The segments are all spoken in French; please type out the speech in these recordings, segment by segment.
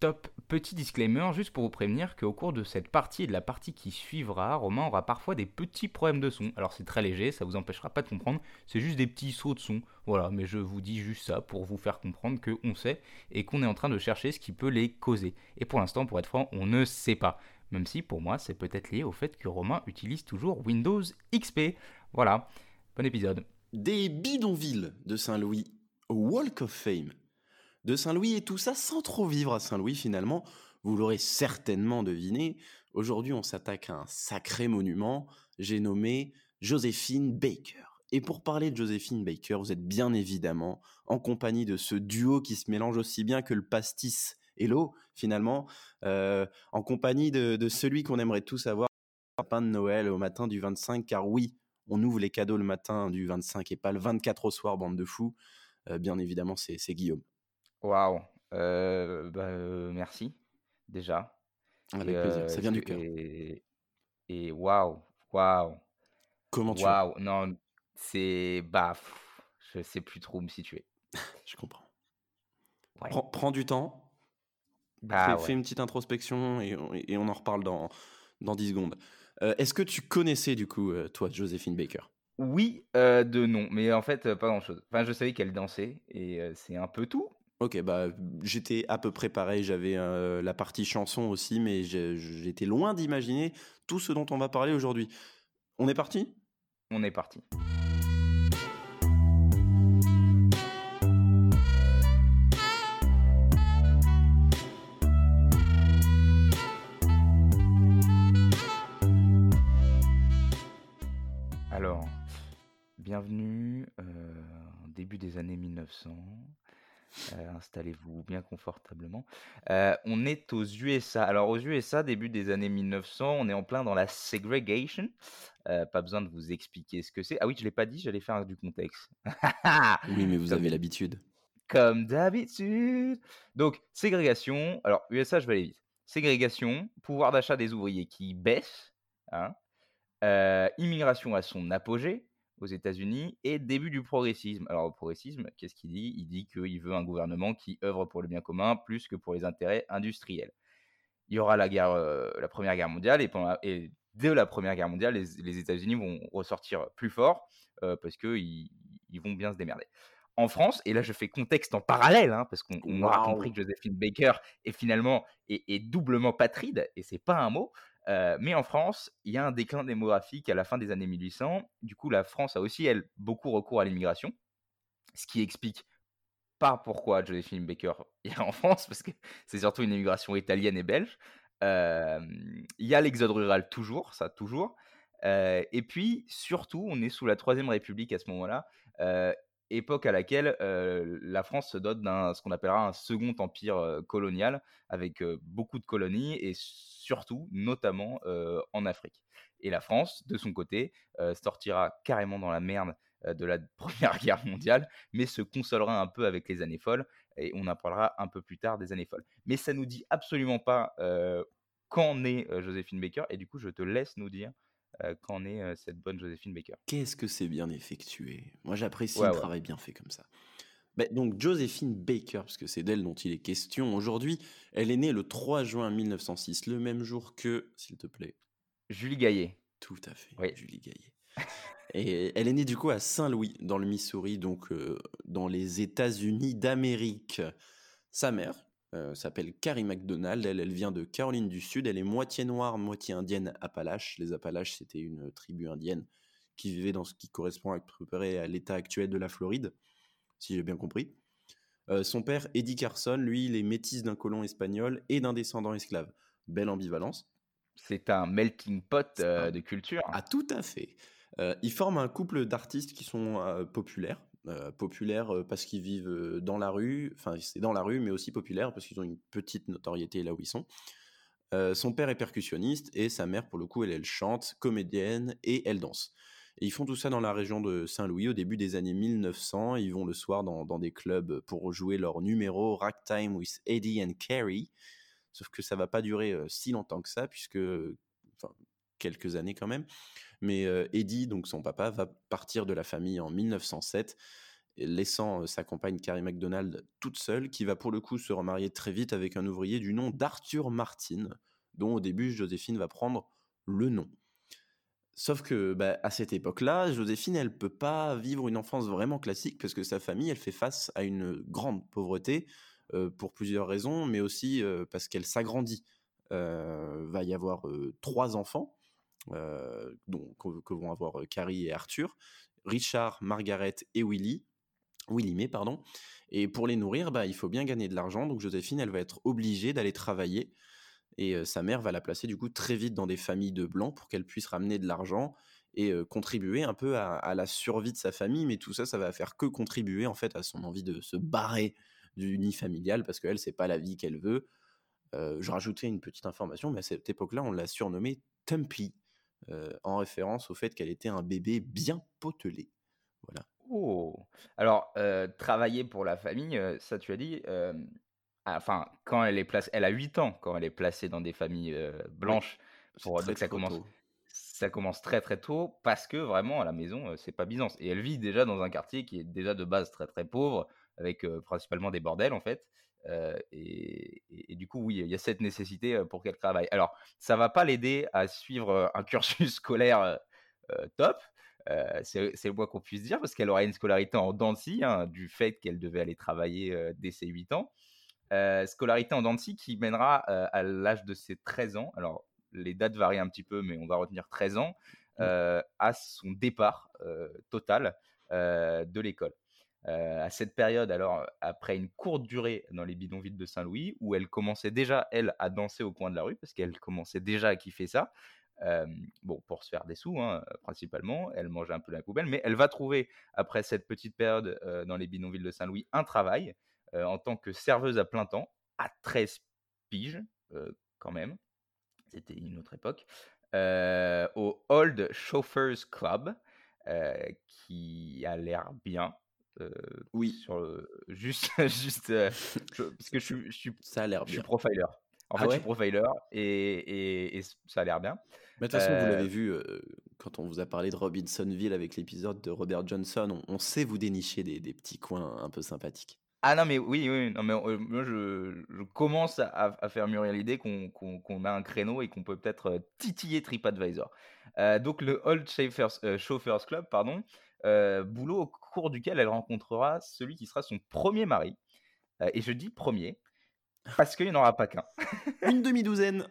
Top. Petit disclaimer, juste pour vous prévenir qu'au cours de cette partie et de la partie qui suivra, Romain aura parfois des petits problèmes de son. Alors c'est très léger, ça vous empêchera pas de comprendre, c'est juste des petits sauts de son. Voilà, mais je vous dis juste ça pour vous faire comprendre qu'on sait et qu'on est en train de chercher ce qui peut les causer. Et pour l'instant, pour être franc, on ne sait pas. Même si pour moi, c'est peut-être lié au fait que Romain utilise toujours Windows XP. Voilà, bon épisode. Des bidonvilles de Saint-Louis au Walk of Fame de Saint-Louis et tout ça sans trop vivre à Saint-Louis finalement. Vous l'aurez certainement deviné. Aujourd'hui, on s'attaque à un sacré monument. J'ai nommé Joséphine Baker. Et pour parler de Joséphine Baker, vous êtes bien évidemment en compagnie de ce duo qui se mélange aussi bien que le pastis et l'eau, finalement, euh, en compagnie de, celui qu'on aimerait tous avoir, pain de Noël au matin du 25, car oui, on ouvre les cadeaux le matin du 25 et pas le 24 au soir, bande de fous. Euh, bien évidemment, c'est Guillaume. Waouh! Euh, bah, merci, déjà Avec plaisir, ça vient du cœur. et waouh, waouh, Comment tu waouh, non, c'est bah, je sais plus trop où me situer. Je comprends. Prends du temps, Bah, fais une petite introspection et on en reparle dans dans 10 secondes. est-ce que tu connaissais du coup, toi, Joséphine Baker? Oui, de nom, mais en fait, pas grand-chose. Enfin, je savais qu'elle dansait et c'est un peu tout. OK, bah, j'étais à peu près pareil, j'avais, la partie chanson aussi, mais j'étais loin d'imaginer tout ce dont on va parler aujourd'hui. On est parti? On est parti. Alors, bienvenue, début des années 1900. Euh, installez-vous bien confortablement. Euh, on est aux USA. Alors aux USA, début des années 1900, on est en plein dans la segregation. Euh, pas besoin de vous expliquer ce que c'est. Ah oui, je l'ai pas dit, j'allais faire du contexte. oui, mais vous avez l'habitude. Comme d'habitude. Donc, ségrégation. Alors, USA, je vais aller vite. Ségrégation, pouvoir d'achat des ouvriers qui baisse. Hein, immigration à son apogée aux États-Unis et début du progressisme. Alors, le progressisme, qu'est-ce qu'il dit? Il dit qu'il veut un gouvernement qui œuvre pour le bien commun plus que pour les intérêts industriels. Il y aura la, guerre, euh, la Première Guerre mondiale et, pendant, et dès la Première Guerre mondiale, les, États-Unis vont ressortir plus fort euh, parce qu'ils ils vont bien se démerder. En France, et là je fais contexte en parallèle, hein, parce qu'on aura compris que Josephine Baker est finalement est, est doublement patride, et c'est pas un mot, mais en France, il y a un déclin démographique à la fin des années 1800. Du coup, la France a aussi, elle, beaucoup recours à l'immigration, ce qui explique pas pourquoi Josephine Baker est en France, parce que c'est surtout une immigration italienne et belge. Il y a l'exode rural toujours, ça toujours. Et puis, surtout, on est sous la Troisième République à ce moment-là, époque à laquelle la France se dote d'un ce qu'on appellera un second empire colonial, avec beaucoup de colonies et surtout, notamment en Afrique. Et la France, de son côté, sortira carrément dans la merde de la Première Guerre mondiale, mais se consolera un peu avec les années folles, et on en parlera un peu plus tard des années folles. Mais ça nous dit absolument pas quand naît Joséphine Baker, et du coup, je te laisse nous dire quand est cette bonne Joséphine Baker. Qu'est-ce que c'est bien effectué Moi, j'apprécie le travail bien fait comme ça. Bah, donc Joséphine Baker, parce que c'est d'elle dont il est question aujourd'hui, elle est née le 3 juin 1906, le même jour que, s'il te plaît. Julie Gaillet. Tout à fait, Julie Gaillet. Et elle est née du coup à Saint-Louis, dans le Missouri, donc euh, dans les États-Unis d'Amérique. Sa mère euh, s'appelle Carrie McDonald, elle, elle vient de Caroline du Sud, elle est moitié noire, moitié indienne Appalache. Les Appalaches, c'était une tribu indienne qui vivait dans ce qui correspond à l'état actuel de la Floride si j'ai bien compris. Euh, son père, Eddie Carson, lui, il est métis d'un colon espagnol et d'un descendant esclave. Belle ambivalence. C'est un melting pot euh, de culture. Ah, tout à fait. Ils forment un couple d'artistes qui sont populaires. Populaires parce qu'ils vivent dans la rue, enfin c'est dans la rue, mais aussi populaires parce qu'ils ont une petite notoriété là où ils sont. son père est percussionniste et sa mère, pour le coup, elle, elle chante, comédienne et elle danse. Ils font tout ça dans la région de Saint-Louis au début des années 1900. Ils vont le soir dans, des clubs pour jouer leur numéro Ragtime with Eddie and Carrie. Sauf que ça va pas durer euh, si longtemps que ça, puisque, quelques années quand même. Mais euh, Eddie, donc son papa, va partir de la famille en 1907 laissant sa compagne Carrie McDonald toute seule, qui va pour le coup se remarier très vite avec un ouvrier du nom d'Arthur Martin, dont au début Joséphine va prendre le nom. Sauf que bah, à cette époque-là, Joséphine, elle peut pas vivre une enfance vraiment classique parce que sa famille, elle fait face à une grande pauvreté pour plusieurs raisons, mais aussi parce qu'elle s'agrandit. va y avoir trois enfants, donc, que vont avoir Carrie et Arthur, Richard, Margaret et Willy, Willy May, pardon. Et pour les nourrir, bah, il faut bien gagner de l'argent, donc Joséphine, elle va être obligée d'aller travailler et sa mère va la placer du coup très vite dans des familles de blancs pour qu'elle puisse ramener de l'argent et contribuer un peu à, la survie de sa famille. Mais tout ça, ça va faire que contribuer en fait à son envie de se barrer du nid familial parce qu'elle, c'est pas la vie qu'elle veut. je rajoutais une petite information, mais à cette époque-là, on l'a surnommée Tumpy, en référence au fait qu'elle était un bébé bien potelé. Voilà. Oh Alors, travailler pour la famille, ça tu as dit, enfin, quand elle est placée, elle a 8 ans quand elle est placée dans des familles blanches. Pour, donc ça commence, ça commence très très tôt parce que vraiment à la maison, c'est pas Byzance. Et elle vit déjà dans un quartier qui est déjà de base très très pauvre, avec principalement des bordels en fait. Et, du coup, oui, il y a cette nécessité pour qu'elle travaille. Alors, ça va pas l'aider à suivre un cursus scolaire top. c'est le moins qu'on puisse dire parce qu'elle aura une scolarité en dents hein, du fait qu'elle devait aller travailler dès ses 8 ans. Euh, scolarité en Dancy qui mènera euh, à l'âge de ses 13 ans. Alors, les dates varient un petit peu, mais on va retenir 13 ans, mmh. euh, à son départ total de l'école. À cette période, alors, après une courte durée dans les bidonvilles de Saint-Louis, où elle commençait déjà, elle, à danser au coin de la rue, parce qu'elle commençait déjà à kiffer ça, bon, pour se faire des sous, hein, principalement. Elle mangeait un peu la poubelle, mais elle va trouver, après cette petite période dans les bidonvilles de Saint-Louis, un travail euh, en tant que serveuse à plein temps, à 13 piges, euh, quand même. C'était une autre époque. Euh, au Old Chauffeurs Club, qui a l'air bien. Oui. Sur juste, juste parce que je, suis, ça a l'air Je suis profiler. En ah fait, je suis profiler et, et, ça a l'air bien. Mais de toute façon, vous l'avez vu quand on vous a parlé de Robinsonville avec l'épisode de Robert Johnson, on, sait vous dénicher des, des, petits coins un peu sympathiques. Ah non, mais oui, oui, non, mais moi je, je commence à, à faire mûrir l'idée qu'on qu'on a un créneau et qu'on peut peut-être titiller TripAdvisor. Euh, donc le Old Chauffeurs, Club, pardon, boulot au cours duquel elle rencontrera celui qui sera son premier mari. et je dis premier parce qu'il n'y en aura pas qu'un. Une demi-douzaine.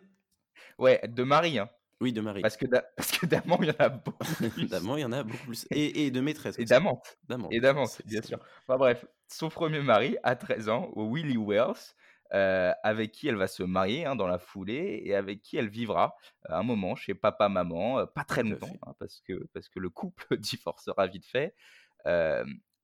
Ouais, de mari, hein. Oui, de mari. Parce que parce que d'amant, il y en a beaucoup plus. d'amant, il y en a beaucoup plus. Et, et de maîtresse. Et d'amant. Et d'amant, bien sûr. Enfin bref, son premier mari, à 13 ans, Willie Wells, euh, avec qui elle va se marier hein, dans la foulée et avec qui elle vivra euh, un moment chez papa-maman, euh, pas très longtemps, hein, parce, que, parce que le couple divorcera vite fait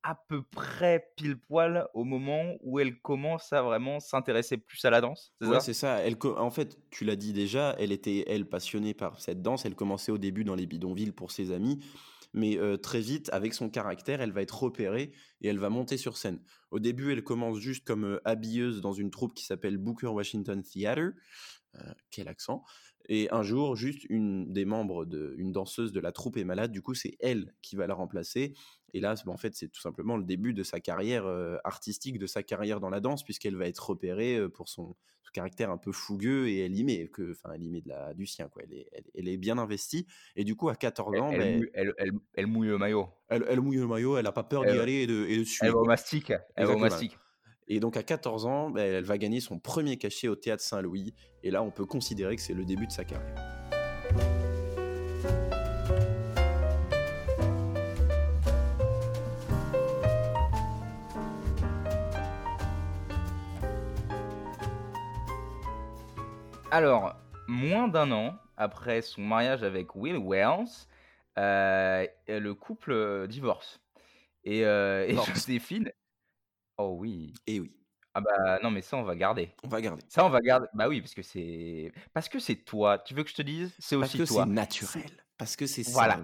à peu près pile poil au moment où elle commence à vraiment s'intéresser plus à la danse. C'est c'est ça. Elle, en fait, tu l'as dit déjà, elle était elle passionnée par cette danse. Elle commençait au début dans les bidonvilles pour ses amis, mais très vite, avec son caractère, elle va être repérée et elle va monter sur scène. Au début, elle commence juste comme habilleuse dans une troupe qui s'appelle Booker Washington Theater. quel accent et un jour, juste une des membres de, une danseuse de la troupe est malade. Du coup, c'est elle qui va la remplacer. Et là, en fait, c'est tout simplement le début de sa carrière euh, artistique, de sa carrière dans la danse, puisqu'elle va être repérée euh, pour son, caractère un peu fougueux et elle y met, que, enfin, elle y met de la, du sien, quoi. Elle est, elle, est bien investie. Et du coup, à 14 ans, elle, elle, elle, elle mouille le maillot. Elle, mouille le maillot, elle n'a pas peur d'y aller et de, et de suivre. Elle va au mastic. Elle va au mastic. Et donc à 14 ans, bah, elle va gagner son premier cachet au théâtre Saint-Louis. Et là, on peut considérer que c'est le début de sa carrière. Alors, moins d'un an après son mariage avec Will Wells, euh, le couple divorce. Et, euh, et Joséphine, Oh oui. Et oui. Ah bah non, mais ça, on va garder. On va garder. Ça, on va garder. Bah oui, parce que c'est. Parce que c'est toi. Tu veux que je te dise C'est aussi Parce que c'est naturel. Parce que c'est Voilà,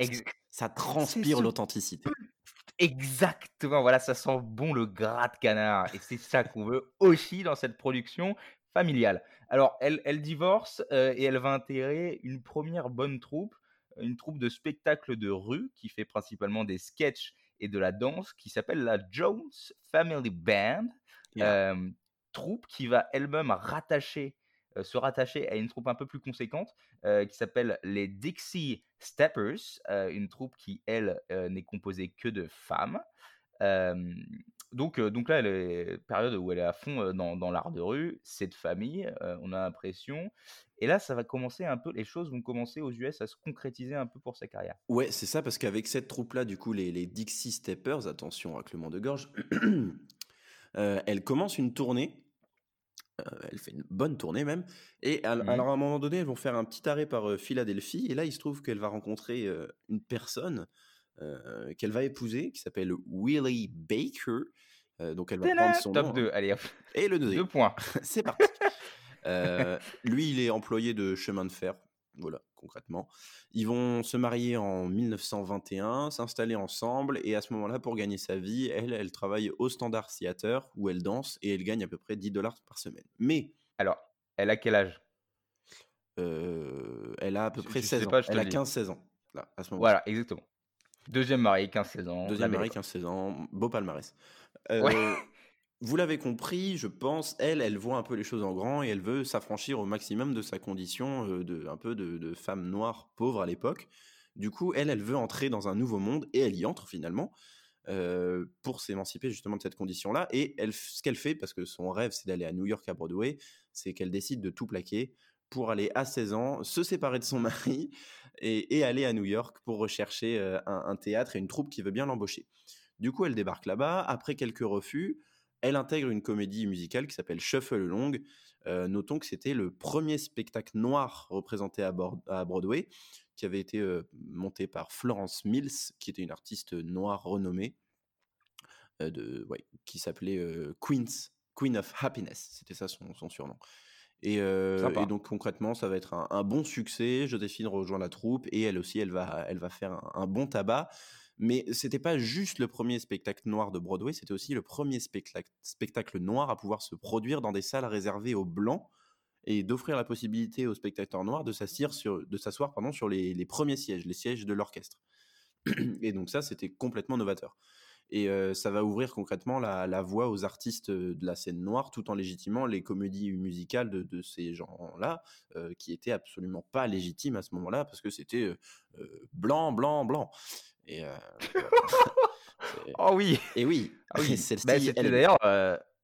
ça. transpire l'authenticité. Exactement. Voilà, ça sent bon le gras de canard. Et c'est ça qu'on veut aussi dans cette production familiale. Alors, elle, elle divorce euh, et elle va intégrer une première bonne troupe, une troupe de spectacle de rue qui fait principalement des sketchs et de la danse qui s'appelle la Jones Family Band, euh, troupe qui va elle-même rattacher, euh, se rattacher à une troupe un peu plus conséquente euh, qui s'appelle les Dixie Steppers, une troupe qui, elle, n'est composée que de femmes. Donc, donc là, elle est période où elle est à fond dans, dans l'art de rue, c'est de famille, on a l'impression. Et là, ça va commencer un peu, les choses vont commencer aux US à se concrétiser un peu pour sa carrière. Ouais, c'est ça, parce qu'avec cette troupe-là, du coup, les, les Dixie Steppers, attention, raclement de gorge, euh, elle commence une tournée. Euh, elle fait une bonne tournée même. Et alors, Mmh. à un moment donné, elles vont faire un petit arrêt par euh, Philadelphie. Et là, il se trouve qu'elle va rencontrer euh, une personne euh, qu'elle va épouser, qui s'appelle Willie Baker. Euh, donc elle va prendre son Top nom. 2, hein. allez hop, Et le deuxième. deux points. C'est parti. Euh, lui, il est employé de chemin de fer. Voilà, concrètement. Ils vont se marier en 1921, s'installer ensemble, et à ce moment-là, pour gagner sa vie, elle, elle travaille au Standard Theater, où elle danse, et elle gagne à peu près 10 dollars par semaine. Mais Alors, elle a quel âge? Euh, elle a à peu Je- près je sais 16 ans. pas, elle le a dis. 15-16 ans, là, à ce moment Voilà, exactement. Deuxième marié, 15-16 ans. Deuxième mari, époque. 15-16 ans, beau palmarès. Ouais. Euh, vous l'avez compris, je pense, elle, elle voit un peu les choses en grand et elle veut s'affranchir au maximum de sa condition euh, de, un peu de, de femme noire pauvre à l'époque. Du coup, elle, elle veut entrer dans un nouveau monde et elle y entre finalement euh, pour s'émanciper justement de cette condition-là. Et elle, ce qu'elle fait, parce que son rêve c'est d'aller à New York à Broadway, c'est qu'elle décide de tout plaquer pour aller à 16 ans, se séparer de son mari et, aller à New York pour rechercher euh, un, théâtre et une troupe qui veut bien l'embaucher. Du coup, elle débarque là-bas. Après quelques refus, elle intègre une comédie musicale qui s'appelle Shuffle Along. Euh, notons que c'était le premier spectacle noir représenté à, Broadway, qui avait été euh, monté par Florence Mills, qui était une artiste noire renommée, euh, qui s'appelait Queen of Happiness. C'était ça son surnom. Et, euh, et donc concrètement, ça va être un, un bon succès. Joséphine rejoint la troupe et elle aussi, elle va, elle va faire un, un bon tabac. Mais c'était pas juste le premier spectacle noir de Broadway, c'était aussi le premier spectacle, spectacle noir à pouvoir se produire dans des salles réservées aux blancs et d'offrir la possibilité aux spectateurs noirs de s'asseoir sur, de s'asseoir pardon sur les, les premiers sièges, les sièges de l'orchestre. Et donc ça, c'était complètement novateur. Et euh, ça va ouvrir concrètement la, la voie aux artistes de la scène noire, tout en légitimant les comédies musicales de, de ces gens-là, euh, qui étaient absolument pas légitimes à ce moment-là, parce que c'était euh, blanc, blanc, blanc. Et, c'est- Oh oui, et oui, ah oui. celle-ci, Bah, d'ailleurs,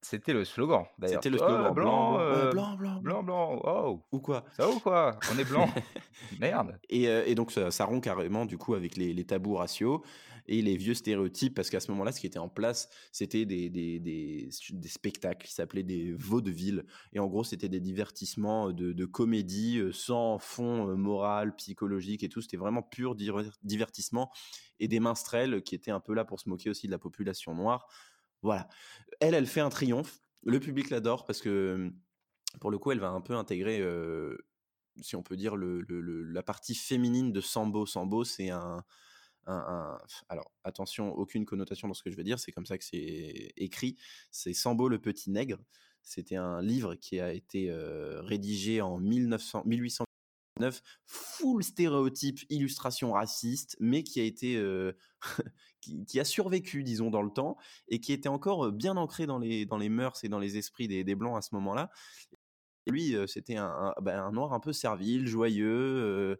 c'était le slogan. D'ailleurs. c'était le Oh, slogan. blanc, ouais, euh, blanc, blanc, blanc, blanc. Oh, Ou quoi? Ça ou quoi? On est blanc. Merde. Et, et donc ça, ça rompt carrément du coup avec les, les tabous raciaux et les vieux stéréotypes parce qu'à ce moment-là, ce qui était en place, c'était des, des, des, spectacles qui s'appelaient des vaudevilles. Et en gros, c'était des divertissements de, de comédie euh, sans fond euh, moral, psychologique et tout. C'était vraiment pur diver- divertissement et des minstrels qui étaient un peu là pour se moquer aussi de la population noire. Voilà. Elle, elle fait un triomphe. Le public l'adore parce que pour le coup, elle va un peu intégrer euh, si on peut dire, le- la partie féminine de Sambo. Sambo, c'est un, Alors, attention, aucune connotation dans ce que je vais dire, c'est comme ça que c'est écrit. C'est Sambo le petit nègre. C'était un livre qui a été euh, rédigé en 1900, 1809, full stéréotype, illustration raciste, mais qui a été. euh, qui, a survécu, disons, dans le temps, et qui était encore bien ancré dans les, dans les mœurs et dans les esprits des, des Blancs à ce moment-là. Lui, euh, c'était un, un- noir un peu servile, joyeux,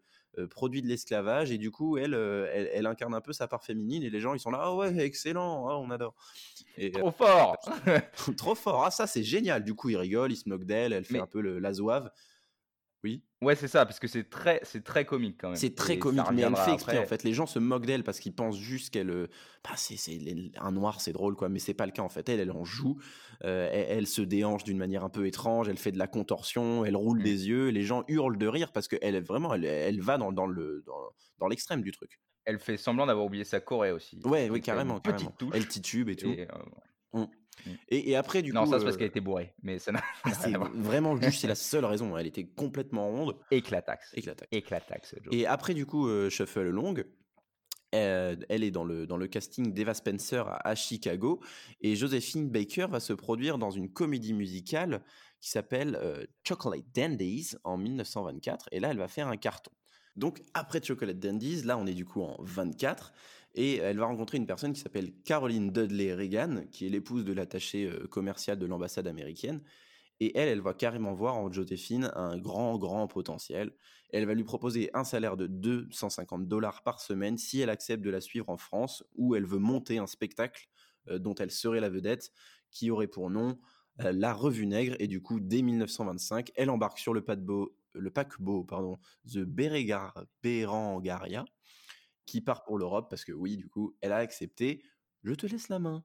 produit de l'esclavage. Et du coup, elle, euh, elle, elle incarne un peu sa part féminine. Et les gens, ils sont là, ah ouais, excellent, ah, on adore. Et, euh, Trop fort. trop fort, ah ça, c'est génial. Du coup, ils rigolent, ils se moquent d'elle, elle fait Mais- un peu le, la zouave. Oui, ouais, c'est ça, parce que c'est très, c'est très comique quand même. c'est très Et comique, mais elle fait exprès. En fait, les gens se moquent d'elle parce qu'ils pensent juste qu'elle, euh, bah, c'est, un noir, c'est drôle, quoi. Mais c'est pas le cas en fait. Elle, elle en joue. Euh, elle, elle se déhanche d'une manière un peu étrange. Elle fait de la contorsion. Elle roule Mm. des yeux. Les gens hurlent de rire parce que elle est vraiment, elle, elle va dans, dans le dans, dans l'extrême du truc. Elle fait semblant d'avoir oublié sa Corée aussi. Ouais, oui, carrément, Petite touche. Elle titube et tout. et, euh, Et, et après, du non, coup, ça c'est parce euh, qu'elle était bourrée, mais ça n'a vraiment juste, c'est la seule raison. Elle était complètement ronde. Éclataxe. Éclataxe. Éclataxe, Joe. Et après, du coup, euh, Shuffle Long, euh, elle est dans le, dans le casting d'Eva Spencer à, à Chicago. Et Josephine Baker va se produire dans une comédie musicale qui s'appelle euh, Chocolate Dandies en 1924. Et là, elle va faire un carton. Donc, après Chocolate Dandies, là, on est du coup en 24. Et elle va rencontrer une personne qui s'appelle Caroline Dudley Reagan, qui est l'épouse de l'attaché commercial de l'ambassade américaine. Et elle, elle va carrément voir en Joséphine un grand, grand potentiel. Elle va lui proposer un salaire de 250 dollars par semaine si elle accepte de la suivre en France, où elle veut monter un spectacle dont elle serait la vedette, qui aurait pour nom La Revue Nègre. Et du coup, dès 1925, elle embarque sur le paquebot, le paquebot pardon, The Berengaria, qui part pour l'Europe, parce que oui, du coup, elle a accepté. Je te laisse la main.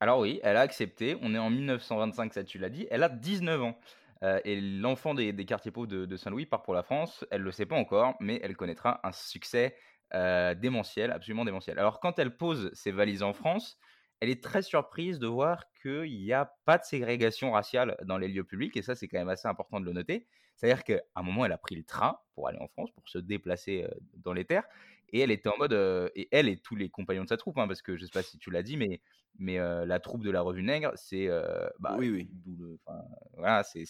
Alors oui, elle a accepté. On est en 1925, ça tu l'as dit. Elle a 19 ans. Euh, et l'enfant des, quartiers pauvres de, Saint-Louis part pour la France. Elle ne le sait pas encore, mais elle connaîtra un succès euh, démentiel, absolument démentiel. Alors quand elle pose ses valises en France, elle est très surprise de voir qu'il n'y a pas de ségrégation raciale dans les lieux publics. Et ça, c'est quand même assez important de le noter. C'est-à-dire qu'à un moment, elle a pris le train pour aller en France, pour se déplacer euh, dans les terres. Et elle était en mode, et elle et tous les compagnons de sa troupe, hein, parce que je ne sais pas si tu l'as dit, mais, mais la troupe de la revue Nègre, c'est bah, oui, oui. voilà, c'est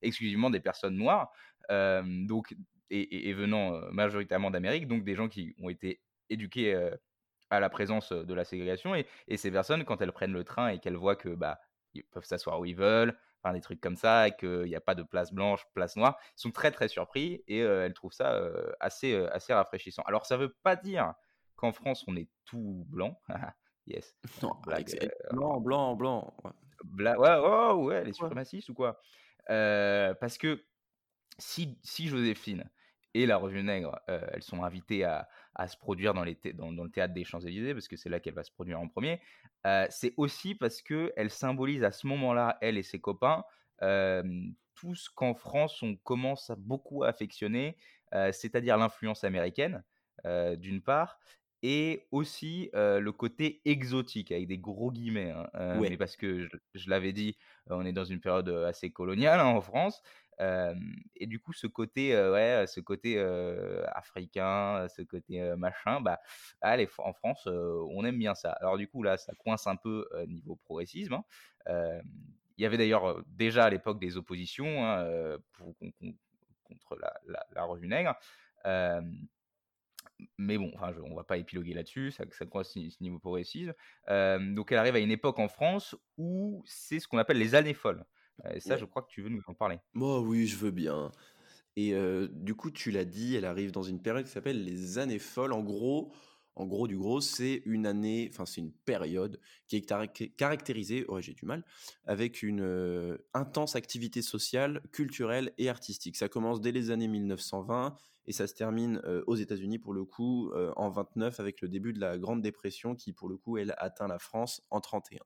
exclusivement des personnes noires, donc, et, venant majoritairement d'Amérique, donc des gens qui ont été éduqués à la présence de la ségrégation. Et, et, ces personnes, quand elles prennent le train et qu'elles voient que bah, ils peuvent s'asseoir où ils veulent, des trucs comme ça, et qu'il n'y a pas de place blanche, place noire, ils sont très très surpris et elles trouvent ça assez, assez rafraîchissant. Alors ça ne veut pas dire qu'en France on est tout blanc. yes. blanc, blanc, blanc. Ouais, ouais, ouais, les suprémacistes ou quoi? Parce que si, si Joséphine et la Revue Nègre, elles sont invitées à, à se produire dans, les dans, le théâtre des Champs-Élysées, parce que c'est là qu'elle va se produire en premier, c'est aussi parce qu'elle symbolise à ce moment-là, elle et ses copains, tout ce qu'en France on commence à beaucoup affectionner, c'est-à-dire l'influence américaine, d'une part, et aussi le côté exotique, avec des gros guillemets, hein, mais parce que je, l'avais dit, on est dans une période assez coloniale hein, en France, et du coup, ce côté, ouais, ce côté africain, ce côté machin, bah, allez, en France, on aime bien ça. Alors du coup, là, ça coince un peu niveau progressisme. Hein. Il y avait d'ailleurs déjà à l'époque des oppositions hein, contre la, revue Nègre. mais bon, enfin, on va pas épiloguer là-dessus, ça, ça coince niveau progressisme. donc elle arrive à une époque en France où c'est ce qu'on appelle les années folles. Et ça, je crois que tu veux nous en parler. Moi, oui, je veux bien. Et du coup, tu l'as dit, elle arrive dans une période qui s'appelle les années folles. En gros, en gros du gros, c'est une année, enfin c'est une période qui est caractérisée, oh j'ai du mal, avec une intense activité sociale, culturelle et artistique. Ça commence dès les années 1920 et ça se termine aux États-Unis pour le coup en 29 avec le début de la Grande Dépression qui pour le coup elle atteint la France en 31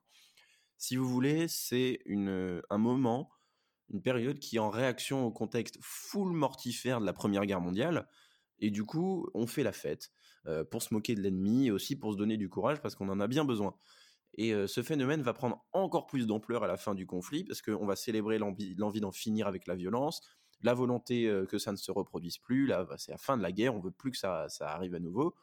si vous voulez, c'est un moment, une période qui en réaction au contexte full mortifère de la Première Guerre mondiale. Et du coup, on fait la fête pour se moquer de l'ennemi et aussi pour se donner du courage parce qu'on en a bien besoin. Et ce phénomène va prendre encore plus d'ampleur à la fin du conflit parce qu'on va célébrer l'envie d'en finir avec la violence, la volonté que ça ne se reproduise plus. Là, bah, c'est la fin de la guerre, on veut plus que ça, arrive à nouveau.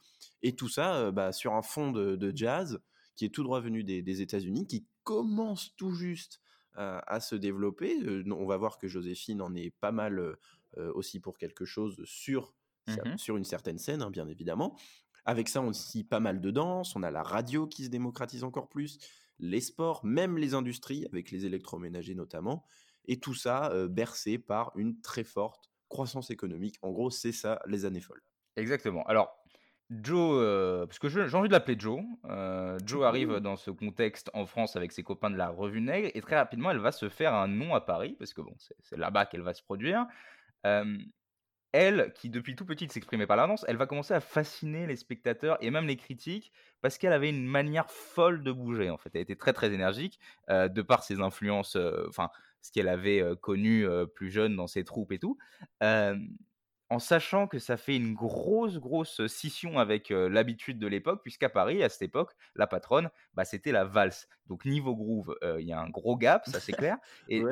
Et tout ça bah, sur un fond de, jazz qui est tout droit venu des, des États-Unis, qui commence tout juste à se développer. on va voir que Joséphine en est pas mal aussi pour quelque chose sur, mmh sur une certaine scène, hein, bien évidemment. Avec ça, on aussi pas mal de danse, on a la radio qui se démocratise encore plus, les sports, même les industries, avec les électroménagers notamment, et tout ça bercé par une très forte croissance économique. En gros, c'est ça, les années folles. Exactement. Alors, Joe, euh, parce que j'ai envie de l'appeler Joe. Euh, Joe arrive dans ce contexte en France avec ses copains de la Revue Nègre et très rapidement elle va se faire un nom à Paris parce que bon, c'est là-bas qu'elle va se produire. Euh, elle, qui depuis tout petite s'exprimait par la danse, elle va commencer à fasciner les spectateurs et même les critiques parce qu'elle avait une manière folle de bouger. En fait, elle était très très énergique de par ses influences, enfin ce qu'elle avait connu plus jeune dans ses troupes et tout en sachant que ça fait une grosse, grosse scission avec l'habitude de l'époque, puisqu'à Paris, à cette époque, la patronne, bah, c'était la valse. Donc niveau groove, il y a un gros gap, ça c'est clair. Et,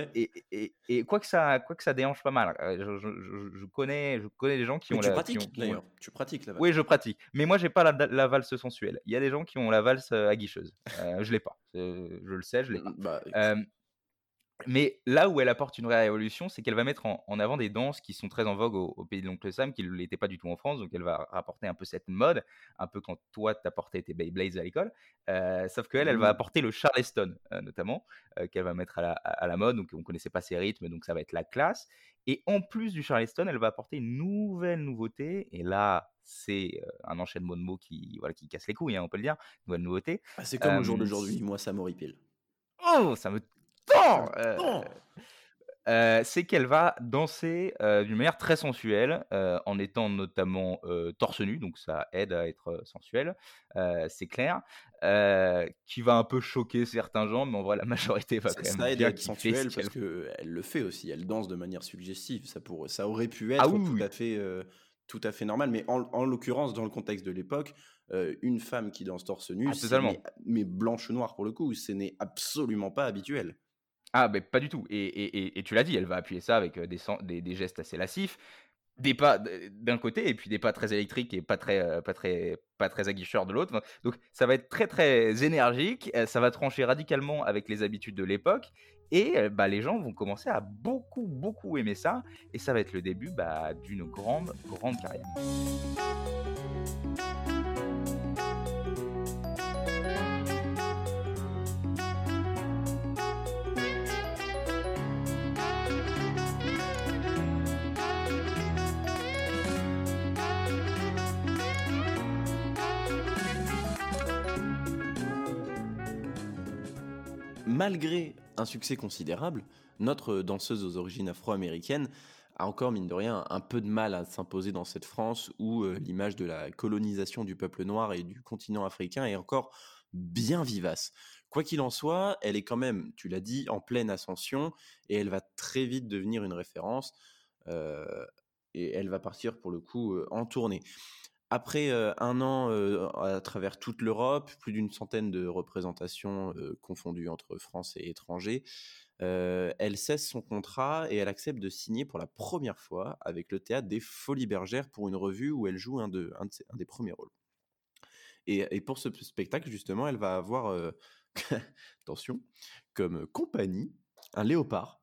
et, et, quoi, que ça, quoi que ça déhanche pas mal, je, connais, je connais des gens qui ont tu la... Pratiques, d'ailleurs, tu pratiques la valse. Oui, je pratique. Mais moi, j'ai pas la, valse sensuelle. Il y a des gens qui ont la valse aguicheuse. je l'ai pas. je le sais, je l'ai pas. Bah, Mais là où elle apporte une vraie révolution, c'est qu'elle va mettre en, en avant des danses qui sont très en vogue au, au pays de l'oncle Sam, qui ne l'étaient pas du tout en France. Donc elle va rapporter un peu cette mode, un peu quand toi t'apportais tes Beyblades à l'école. Euh, sauf qu'elle, elle va Mmh. apporter le Charleston, euh, notamment, euh, qu'elle va mettre à la, à la mode. Donc on connaissait pas ses rythmes, donc ça va être la classe. Et en plus du Charleston, elle va apporter une nouvelle nouveauté. Et là, c'est un enchaînement de mots qui, voilà, qui casse les couilles, hein, on peut le dire. Nouvelle nouveauté. Ah, c'est comme au jour d'aujourd'hui, moi ça m'horripile. Oh, ça me euh, euh, c'est qu'elle va danser euh, d'une manière très sensuelle, euh, en étant notamment torse nu, donc ça aide à être sensuel, c'est clair, qui va un peu choquer certains gens, mais en vrai la majorité va Ça, quand même ça aide à bien être kiffer sensuel ce parce qu'elle le fait aussi, elle danse de manière suggestive. Ça, pourrait, ça aurait pu être Ah oui, tout, oui. à fait, tout à fait normal, mais en, en l'occurrence, dans le contexte de l'époque, une femme qui danse torse nu, Ah, mais blanche ou noire pour le coup, ce n'est absolument pas habituel. Ah, mais pas du tout. Et, et- et- tu l'as dit, elle va appuyer ça avec euh, des, des, gestes assez lascifs, des pas d'un côté et puis des pas très électriques et pas très, euh, pas très, pas très aguicheurs de l'autre. Donc ça va être très très énergique, euh, ça va trancher radicalement avec les habitudes de l'époque et bah, les gens vont commencer à beaucoup beaucoup aimer ça et ça va être le début bah, d'une grande grande carrière. Malgré un succès considérable, notre danseuse aux origines afro-américaines a encore, mine de rien, un peu de mal à s'imposer dans cette France où euh, l'image de la colonisation du peuple noir et du continent africain est encore bien vivace. Quoi qu'il en soit, elle est quand même, tu l'as dit, en pleine ascension et elle va très vite devenir une référence euh, et elle va partir pour le coup euh, en tournée. Après euh, un an euh, à travers toute l'Europe, plus d'une centaine de représentations euh, confondues entre France et étrangers, elle cesse son contrat et elle accepte de signer pour la première fois avec le théâtre des Folies Bergères pour une revue où elle joue un, de, un, de ses- un des premiers rôles. Et, et pour ce spectacle, justement, elle va avoir, attention, comme compagnie, un léopard.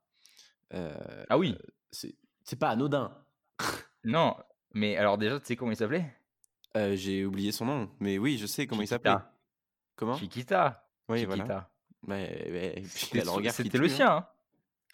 Ah oui, c'est c'est pas anodin. non, mais alors déjà tu sais comment il s'appelait? Euh, J'ai oublié son nom, mais oui, je sais comment il s'appelait. Chiquita. Comment? Chiquita. Oui, voilà. Chiquita. Ouais, ouais, et puis C'était le tue, hein. sien. hein.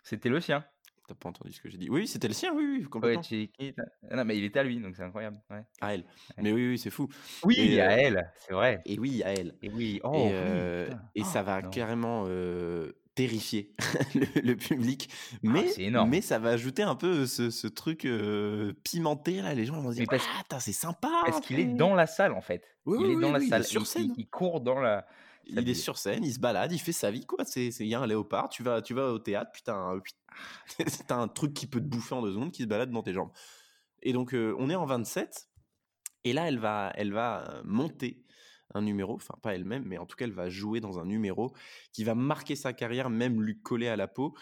C'était le sien. T'as pas entendu ce que j'ai dit? Oui, c'était le sien, oui, oui, Ouais, complètement. Chiquita. Ah Non, mais il était à lui, donc c'est incroyable. ouais. À elle. Ouais. Mais oui, oui, c'est fou. Oui, Et, à elle, c'est vrai. Et oui, à elle. Et oui, oh et, euh, et ça Oh, va carrément euh, terrifier le, le public. Mais, Ah, énorme. mais ça va ajouter un peu ce, ce truc euh, pimenté, là. Les gens vont se dire, Mais ah, c'est sympa. Parce qu'il est dans la salle, en fait. Oui, il oui, est dans oui, la salle. sur il- scène. il court dans la. Il est sur scène, il se balade, il fait sa vie, quoi. C'est, il y a un léopard, tu vas, tu vas au théâtre, puis t'as un, t'as un truc qui peut te bouffer en deux secondes qui se balade dans tes jambes. Et donc, euh, on est en 27, et là, elle va, elle va euh, monter un numéro, enfin, pas elle-même, mais en tout cas, elle va jouer dans un numéro qui va marquer sa carrière, même lui coller à la peau.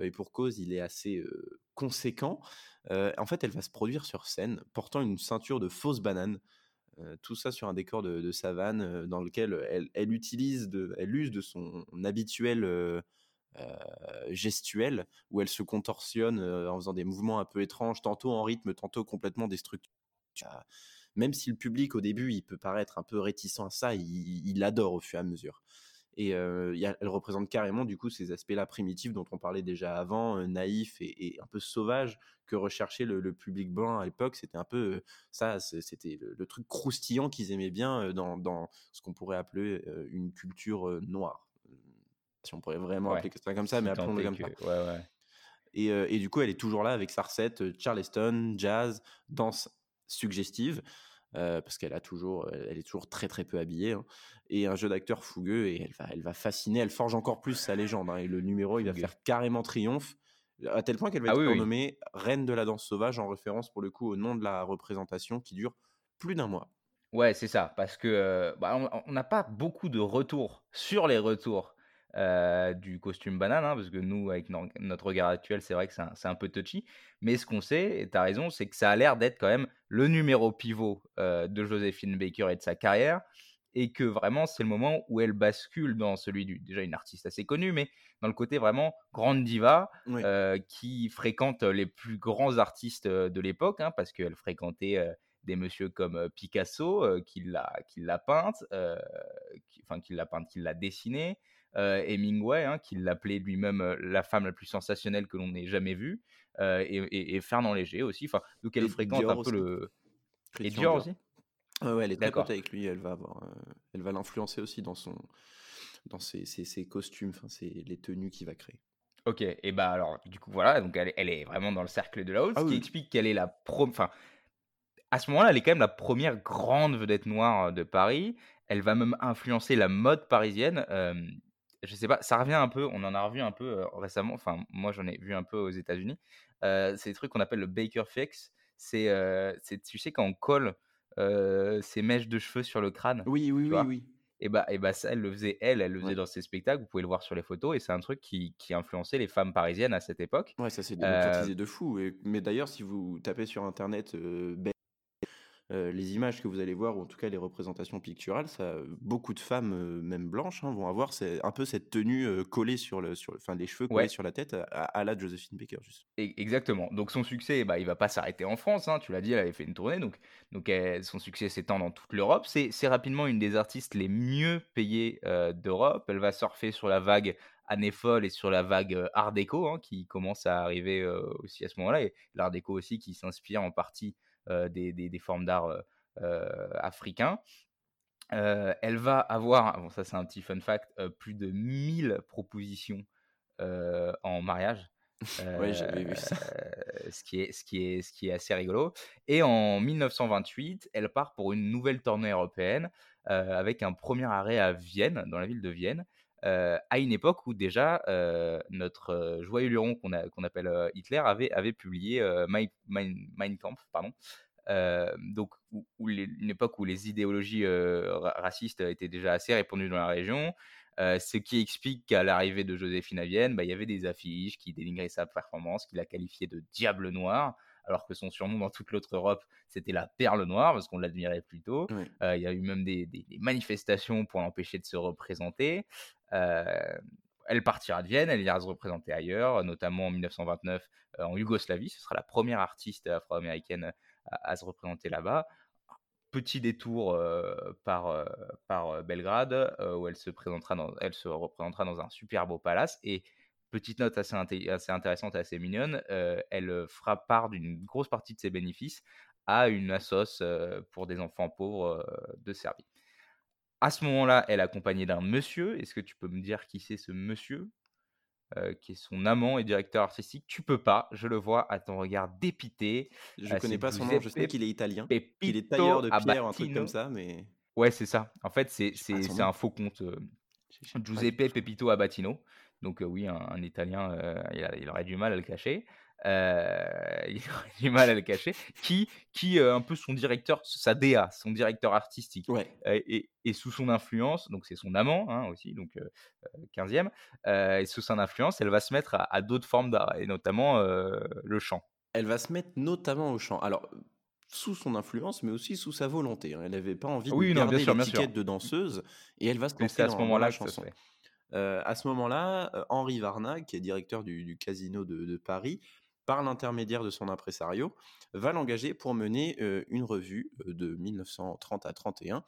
Et pour cause, il est assez conséquent. En fait, elle va se produire sur scène, portant une ceinture de fausses bananes. Euh, tout ça sur un décor de, savane dans lequel elle, utilise de, elle use de son habituel gestuel où elle se contorsionne en faisant des mouvements un peu étranges, tantôt en rythme, tantôt complètement destructeurs. Même si le public au début il peut paraître un peu réticent à ça, il, il adore au fur et à mesure. Et euh, il y a- elle représente carrément du coup ces aspects-là primitifs dont on parlait déjà avant, euh, naïfs et, et un peu sauvages que recherchait le, le public blanc à l'époque. C'était un peu euh, ça, c'était le, le truc croustillant qu'ils aimaient bien dans, dans ce qu'on pourrait appeler une culture noire. Si on pourrait vraiment Ouais. appeler ça comme ça, mais tant comme ça. que- Ouais, ouais. Et, et du coup, elle est toujours là avec sa recette Charleston, jazz, danse suggestive, euh, parce qu'elle a toujours, elle est toujours très très peu habillée, hein, et un jeu d'acteur fougueux, et elle va, elle va fasciner, elle forge encore plus sa légende. hein, et le numéro, il va faire carrément triomphe, à tel point qu'elle va Ah être oui. surnommée reine de la danse sauvage, en référence pour le coup au nom de la représentation qui dure plus d'un mois. Ouais, c'est ça, parce que euh, bah, on n'a pas beaucoup de retours sur les retours euh, du costume banane, hein, parce que nous, avec no- notre regard actuel, c'est vrai que c'est un, peu touchy. Mais ce qu'on sait, et tu as raison, c'est que ça a l'air d'être quand même le numéro pivot euh, de Joséphine Baker et de sa carrière. et que vraiment c'est le moment où elle bascule dans celui du déjà une artiste assez connue, mais dans le côté vraiment grande diva qui fréquente les plus grands artistes de l'époque, hein, parce qu'elle fréquentait des messieurs comme Picasso qui l'a qui l'a peinte, enfin qui l'a peinte, qui l'a dessiné, Hemingway hein, qui l'appelait lui-même la femme la plus sensationnelle que l'on ait jamais vue, et, Fernand Léger aussi. Enfin, donc elle fréquente un peu le et Dior aussi. ouais, elle est très pote avec lui. Elle va avoir, elle va l'influencer aussi dans son dans ses, ses, costumes, enfin, les tenues qu'il va créer. Ok, et bah alors, du coup, voilà, donc elle, elle est vraiment dans le cercle de la haute, ah ce qui explique qu'elle est la pro... Enfin, à ce moment-là, elle est quand même la première grande vedette noire de Paris. Elle va même influencer la mode parisienne. Euh, je sais pas, ça revient un peu, on en a revu un peu récemment, enfin, moi j'en ai vu un peu aux États-Unis. c'est des trucs qu'on appelle le Baker Fix. C'est, tu sais, quand on colle ses mèches de cheveux sur le crâne. Oui, oui, oui, oui. Et bah, et bah ça, elle le faisait, elle, elle le faisait dans ses spectacles. Vous pouvez le voir sur les photos. Et c'est un truc qui, qui influençait les femmes parisiennes à cette époque. Ouais, ça c'est démocratisé de fou. Et, mais d'ailleurs, si vous tapez sur internet euh, les images que vous allez voir, ou en tout cas les représentations picturales, ça, beaucoup de femmes, euh, même blanches, hein, vont avoir un peu cette tenue euh, collée sur le, sur, enfin les cheveux collés sur la tête à, la Josephine Baker, juste. Exactement. Donc son succès, bah, il va pas s'arrêter en France. Hein, tu l'as dit, elle avait fait une tournée, donc, donc son succès s'étend dans toute l'Europe. C'est rapidement une des artistes les mieux payées d'Europe. Elle va surfer sur la vague année folle et sur la vague Art déco hein, qui commence à arriver aussi à ce moment-là, et l'Art déco aussi qui s'inspire en partie euh, des, formes d'art euh, euh, africains. elle va avoir, bon ça c'est un petit fun fact, plus de 1000 propositions en mariage. oui, j'avais vu ça. ce, qui est, ce, qui est, ce qui est assez rigolo. Et en 1928, elle part pour une nouvelle tournée européenne avec un premier arrêt à Vienne, dans la ville de Vienne, à une époque où déjà notre joyeux luron qu'on appelle Hitler avait, avait publié mein, mein, Kampf, pardon. donc où, une époque où les idéologies racistes étaient déjà assez répandues dans la région, ce qui explique qu'à l'arrivée de Joséphine à Vienne, bah, il y avait des affiches qui dénigraient sa performance, qui la qualifiaient de diable noir, alors que son surnom dans toute l'autre Europe, c'était la perle noire, parce qu'on l'admirait plutôt. il y a eu même des, des manifestations pour l'empêcher de se représenter. Euh, elle partira de Vienne, elle ira se représenter ailleurs, notamment en 1929 euh, en Yougoslavie. Ce sera la première artiste afro-américaine à, se représenter là-bas petit détour euh, par, Belgrade où elle se, présentera dans, représentera dans un super beau palace. Et petite note assez, intéressante et assez mignonne, elle fera part d'une grosse partie de ses bénéfices à une assoce pour des enfants pauvres de Serbie. À ce moment-là, elle est accompagnée d'un monsieur. Est-ce que tu peux me dire qui c'est ce monsieur euh, qui est son amant et directeur artistique? Tu peux pas, je le vois à ton regard dépité. Je ne euh, connais pas son nom, je sais qu'il est italien. Il est tailleur de pierre, un truc comme ça, mais... Ouais, c'est ça. En fait, c'est un faux compte. Euh, Giuseppe Pepito Abatino. Donc oui, un, Italien, il, aurait du mal à le cacher. Euh, il aurait du mal à le cacher, qui, qui euh, un peu son directeur, sa DA, son directeur artistique, ouais. et, et, sous son influence, donc c'est son amant hein, aussi, donc 15e, euh, et sous son influence, elle va se mettre à, d'autres formes d'art, et notamment le chant. Elle va se mettre notamment au chant. Alors, sous son influence, mais aussi sous sa volonté. Hein. Elle n'avait pas envie de oui, garder l'étiquette de danseuse, et elle va se lancer à ce moment-là chanson. à ce moment-là, Henri Varna, qui est directeur du, casino de, de Paris, par l'intermédiaire de son impresario, va l'engager pour mener une revue de 1930 à 31.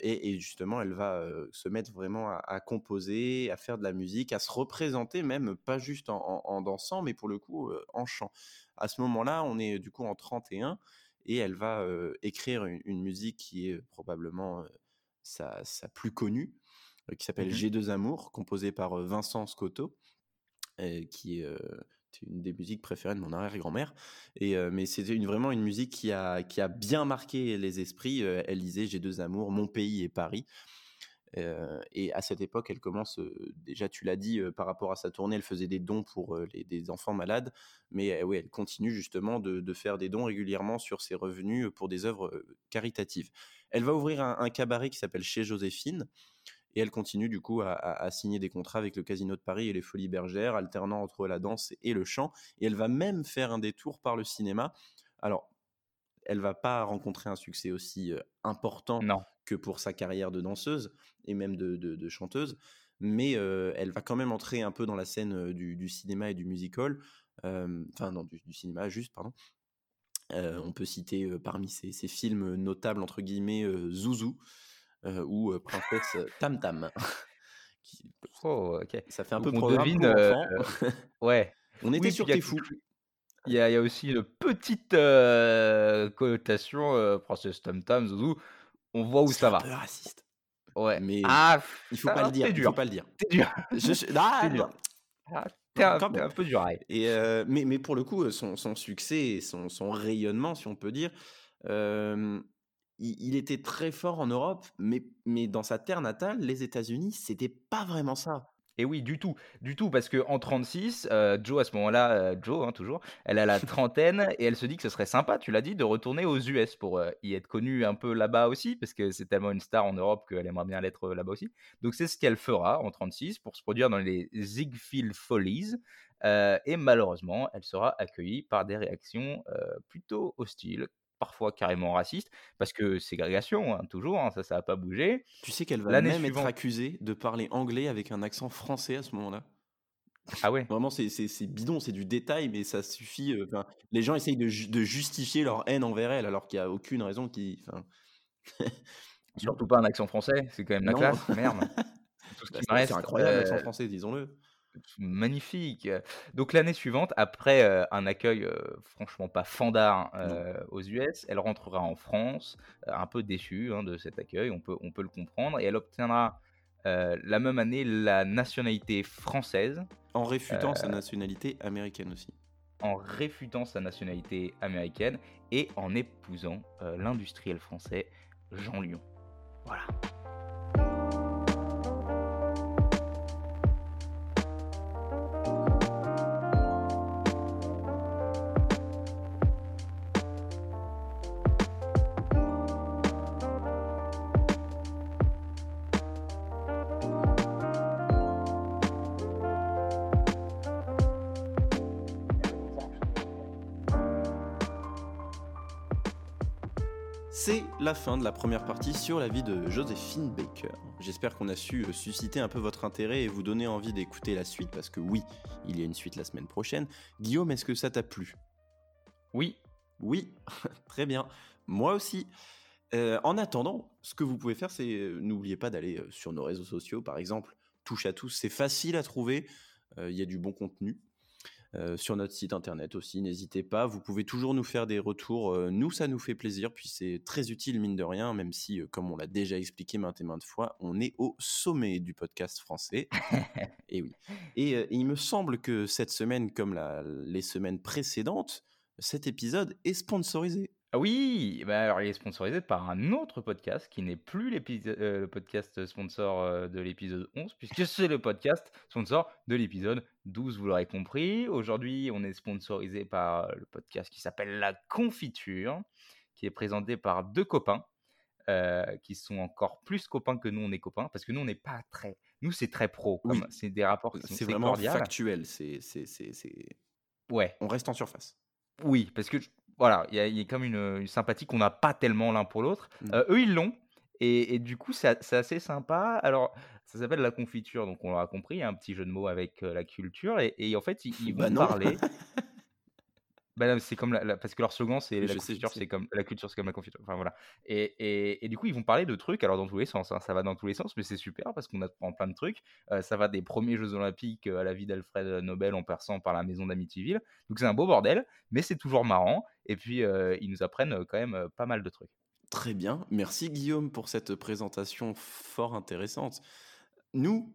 et, justement, elle va se mettre vraiment à, composer, à faire de la musique, à se représenter même, pas juste en, dansant, mais pour le coup en chant. À ce moment-là, on est du coup en 31 et elle va écrire une, musique qui est probablement sa, plus connue, qui s'appelle mmh G2 Amour, composée par Vincent Scotto, qui est c'est une des musiques préférées de mon arrière-grand-mère. Et mais c'était une, vraiment une musique qui a qui a bien marqué les esprits. elle disait j'ai deux amours, mon pays et Paris. et à cette époque, elle commence déjà, tu l'as dit, par rapport à sa tournée, elle faisait des dons pour les, des enfants malades, mais oui, elle continue justement de, de, faire des dons régulièrement sur ses revenus pour des œuvres caritatives. Elle va ouvrir un cabaret qui s'appelle Chez Joséphine, et elle continue du coup à, signer des contrats avec le Casino de Paris et les Folies Bergères, alternant entre la danse et le chant. Et elle va même faire un détour par le cinéma. Alors, elle va pas rencontrer un succès aussi important que pour sa carrière de danseuse et même de, chanteuse, mais elle va quand même entrer un peu dans la scène du, cinéma et du musical, enfin non, du, cinéma juste, pardon. on peut citer parmi ces, films notables, entre guillemets, Zouzou ou Princesse Tam Tam. oh. Ça fait un peu programme pour enfants. ouais. On était sur T'es fou. Il y, a, aussi une petite euh, connotation euh, Princesse Tam Tam, Zouzou. On voit où ça va. C'est un peu raciste. Ouais. Mais ah, il faut pas le dire. Il faut pas le dire. C'est dur. Je, ah, dur. Ah, t'es un, un, peu dur. Et euh, mais, mais pour le coup, son, son succès, son, son, rayonnement, si on peut dire, il, il, était très fort en Europe, mais, mais dans sa terre natale, les États-Unis, c'était pas vraiment ça. Et oui, du tout, du tout, parce qu'en 36, euh, Joe, à ce moment-là, euh, Joe, hein, toujours, elle a la trentaine et elle se dit que ce serait sympa, tu l'as dit, de retourner aux US pour euh, y être connue un peu là-bas aussi, parce que c'est tellement une star en Europe qu'elle aimerait bien l'être là-bas aussi. Donc c'est ce qu'elle fera en 36 pour se produire dans les Ziegfeld Follies. et malheureusement, elle sera accueillie par des réactions plutôt hostiles, parfois carrément raciste, parce que ségrégation, hein, toujours, hein, ça, ça n'a pas bougé. Tu sais qu'elle va même être accusée de parler anglais avec un accent français à ce moment-là. Ah ouais? Vraiment, c'est bidon, c'est du détail, mais ça suffit. Euh, les gens essayent de, justifier leur haine envers elle, alors qu'il n'y a aucune raison qui. Surtout pas un accent français, c'est quand même la classe, merde. Bah, c'est incroyable l'accent euh, français, disons-le magnifique. Donc l'année suivante, après un accueil franchement pas fandard aux US, elle rentrera en France, un peu déçue hein, de cet accueil, on peut, on peut le comprendre, et elle obtiendra la même année la nationalité française. En réfutant sa nationalité américaine aussi. En réfutant sa nationalité américaine et en épousant l'industriel français Jean Lyon. Voilà. La fin de la première partie sur la vie de Joséphine Baker. J'espère qu'on a su euh, susciter un peu votre intérêt et vous donner envie d'écouter la suite, parce que oui, il y a une suite la semaine prochaine. Guillaume, est-ce que ça t'a plu? Oui. Oui, très bien. Moi aussi. Euh, en attendant, ce que vous pouvez faire, c'est euh, n'oubliez pas d'aller sur nos réseaux sociaux, par exemple, touche à tous, c'est facile à trouver, il y a du bon contenu. Euh, sur notre site internet aussi. N'hésitez pas, vous pouvez toujours nous faire des retours. Euh, nous, ça nous fait plaisir, puis c'est très utile, mine de rien, même si, euh, comme on l'a déjà expliqué maintes et maintes fois, on est au sommet du podcast français. et oui. Et, il me semble que cette semaine, comme les semaines précédentes, cet épisode est sponsorisé. Ah oui, bah alors il est sponsorisé par un autre podcast qui n'est plus euh, le podcast sponsor euh, de l'épisode 11, puisque c'est le podcast sponsor de l'épisode 12, vous l'aurez compris. Aujourd'hui, on est sponsorisé par le podcast qui s'appelle La Confiture, qui est présenté par deux copains, euh, qui sont encore plus copains que nous, on est copains, parce que nous, on n'est pas très... Nous, c'est très pro, c'est des rapports C'est vraiment factuel, c'est... Ouais. On reste en surface. Oui, parce que voilà, il y, a comme une, sympathie qu'on n'a pas tellement l'un pour l'autre. Mmh. Euh, eux, ils l'ont. Et, du coup, c'est assez sympa. Alors, ça s'appelle la confiture, donc on l'aura compris, a un petit jeu de mots avec euh, la culture. Et, en fait, ils, ils bah vont parler. Bah c'est comme la, parce que leur slogan c'est la culture, c'est comme la culture, c'est comme la confiture. Enfin voilà. Et, et, et, du coup, ils vont parler de trucs. Alors dans tous les sens, hein, ça va dans tous les sens, mais c'est super parce qu'on apprend plein de trucs. Euh, ça va des premiers Jeux Olympiques euh, à la vie d'Alfred Nobel en passant par la maison d'Amityville. Donc c'est un beau bordel, mais c'est toujours marrant. Et puis euh, ils nous apprennent quand même pas mal de trucs. Très bien, merci Guillaume pour cette présentation fort intéressante. Nous,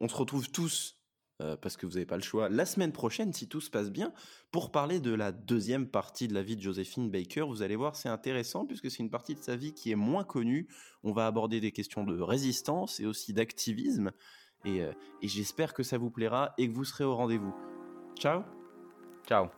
on se retrouve tous euh, parce que vous n'avez pas le choix, la semaine prochaine, si tout se passe bien, pour parler de la deuxième partie de la vie de Joséphine Baker. Vous allez voir, c'est intéressant puisque c'est une partie de sa vie qui est moins connue. On va aborder des questions de résistance et aussi d'activisme. Et, euh, et j'espère que ça vous plaira et que vous serez au rendez-vous. Ciao Ciao